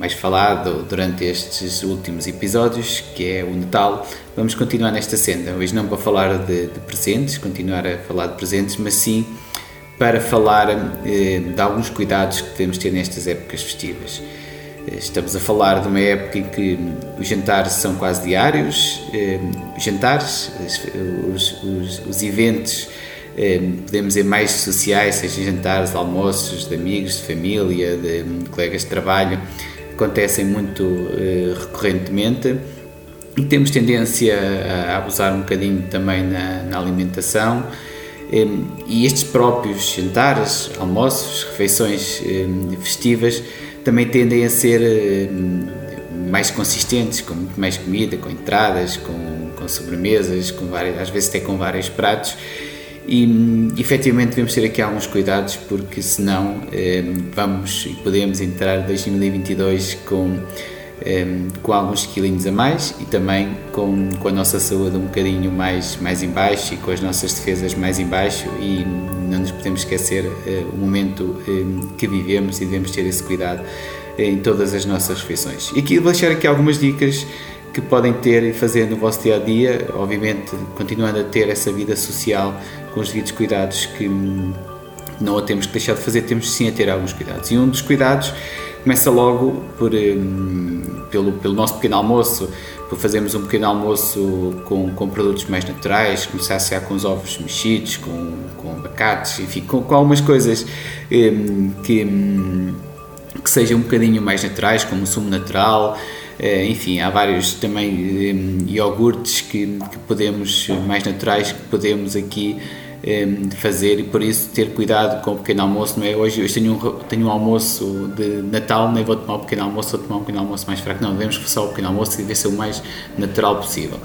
mais falado durante estes últimos episódios, que é o Natal, vamos continuar nesta senda. Hoje não para falar de, de presentes, continuar a falar de presentes, mas sim para falar eh, de alguns cuidados que devemos ter nestas épocas festivas. Eh, estamos a falar de uma época em que os jantares são quase diários, eh, os jantares, os, os, os eventos eh, podemos dizer, mais sociais, seja jantares, almoços de amigos, de família, de, de colegas de trabalho, acontecem muito uh, recorrentemente e temos tendência a abusar um bocadinho também na, na alimentação um, e estes próprios jantares, almoços, refeições um, festivas também tendem a ser mais consistentes, com muito mais comida, com entradas, com, com sobremesas, com várias, às vezes até com vários pratos e efetivamente devemos ter aqui alguns cuidados porque senão eh, vamos e podemos entrar 2022 com, eh, com alguns quilinhos a mais e também com, com a nossa saúde um bocadinho mais, mais em baixo e com as nossas defesas mais em baixo e não nos podemos esquecer eh, o momento que vivemos e devemos ter esse cuidado em todas as nossas refeições. E aqui vou deixar aqui algumas dicas que podem ter e fazer no vosso dia a dia, obviamente continuando a ter essa vida social com os devidos cuidados que não a temos que deixar de fazer, temos sim a ter alguns cuidados. E um dos cuidados começa logo por, um, pelo, pelo nosso pequeno almoço, por fazermos um pequeno almoço com, com produtos mais naturais, começar a ser com os ovos mexidos, com, com abacates, enfim, com, com algumas coisas um, que, um, que sejam um bocadinho mais naturais, como sumo natural, enfim, há vários também um, iogurtes que, que, podemos, mais naturais, que podemos aqui um, fazer e por isso ter cuidado com o pequeno almoço, não é? Hoje, hoje tenho, um, tenho um almoço de Natal, nem vou tomar o pequeno almoço, vou tomar um pequeno almoço mais fraco, não, devemos só o pequeno almoço e deve ser o mais natural possível.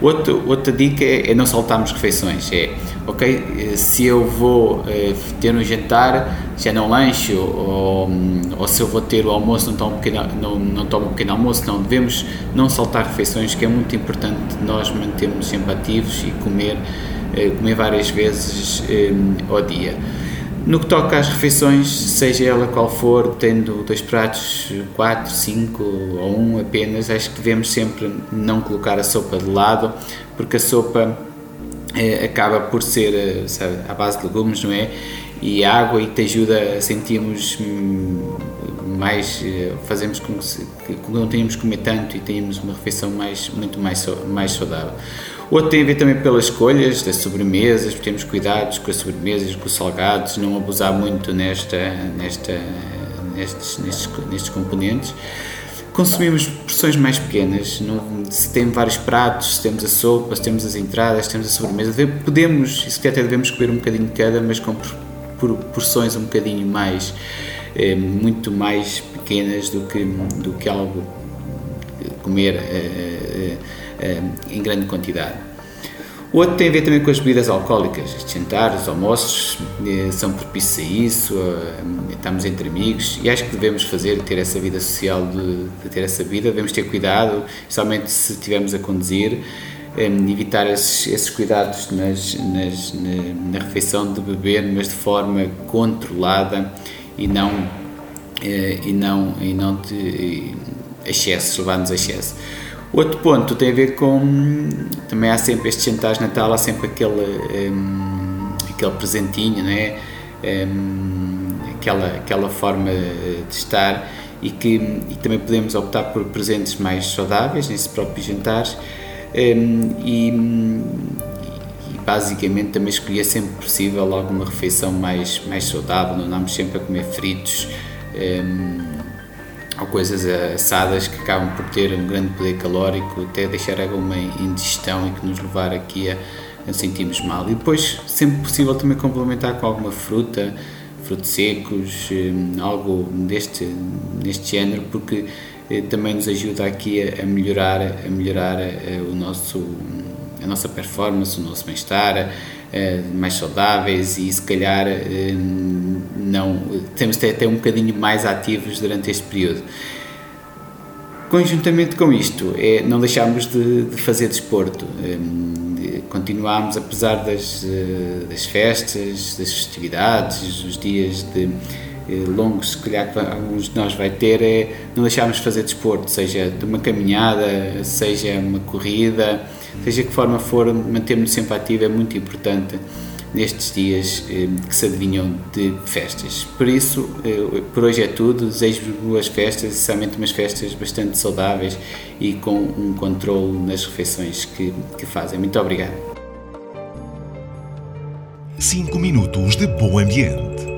Outro, outra dica é, é não saltarmos refeições, é, ok, eh, se eu vou é, ter um jantar, já não lancho, ou, ou se eu vou ter o almoço, não tomo, pequeno, não, não tomo pequeno almoço, não, devemos não saltar refeições, que é muito importante nós mantermos sempre ativos e comer, é, comer várias vezes é, ao dia. No que toca às refeições, seja ela qual for, tendo dois pratos, quatro, cinco ou um apenas, acho que devemos sempre não colocar a sopa de lado, porque a sopa é, acaba por ser eh, sabe, à base de legumes, não é? E a água e te ajuda a sentirmos hum, mais, eh, fazemos com que, que não tenhamos que comer tanto e tenhamos uma refeição mais, muito mais, mais saudável. Outro tem a ver também pelas escolhas das sobremesas, temos cuidados com as sobremesas, com os salgados, não abusar muito nesta, nesta, nestes, nestes, nestes componentes. Consumimos porções mais pequenas, não, se temos vários pratos, se temos a sopa, se temos as entradas, se temos a sobremesa, podemos, se até devemos comer um bocadinho de cada, mas com porções um bocadinho mais, eh, muito mais pequenas do que, do que algo comer eh, eh, em grande quantidade. O outro tem a ver também com as bebidas alcoólicas. Os jantares, os almoços são propícios a isso, estamos entre amigos e acho que devemos fazer, ter essa vida social, de, de ter essa vida, devemos ter cuidado, especialmente se estivermos a conduzir, evitar esses, esses cuidados nas, nas, na, na, refeição de beber, mas de forma controlada e não, e não, e não de excesso, levar-nos a excesso. Outro ponto tem a ver com. Também há sempre estes jantares de Natal, há sempre aquele, um, aquele presentinho, não é? Um, aquela, aquela forma de estar e que e também podemos optar por presentes mais saudáveis nesses próprios jantares um, e, e, basicamente também escolher sempre possível alguma refeição mais, mais saudável, não andamos sempre a comer fritos. Um, ou coisas assadas que acabam por ter um grande poder calórico, até deixar alguma indigestão e que nos levar aqui a, a sentirmos mal. E depois, sempre possível, também complementar com alguma fruta, frutos secos, algo deste, deste género, porque também nos ajuda aqui a, melhorar, a melhorar o nosso, a nossa performance, o nosso bem-estar, mais saudáveis e se calhar não temos de até um bocadinho mais ativos durante este período. Conjuntamente com isto, é, não deixámos de, de fazer desporto. Continuámos, apesar das, eh, das festas, das festividades, os dias de eh, longos, se calhar que alguns de nós vai ter, é não deixarmos de fazer desporto, seja de uma caminhada, seja uma corrida, seja que forma for, mantermos sempre ativo é muito importante nestes dias eh, que se adivinham de festas. Por isso, eh, por hoje é tudo. Desejo-vos boas festas, essencialmente umas festas bastante saudáveis e com um controle nas refeições que, que fazem. Muito obrigado. 5 minutos de bom ambiente.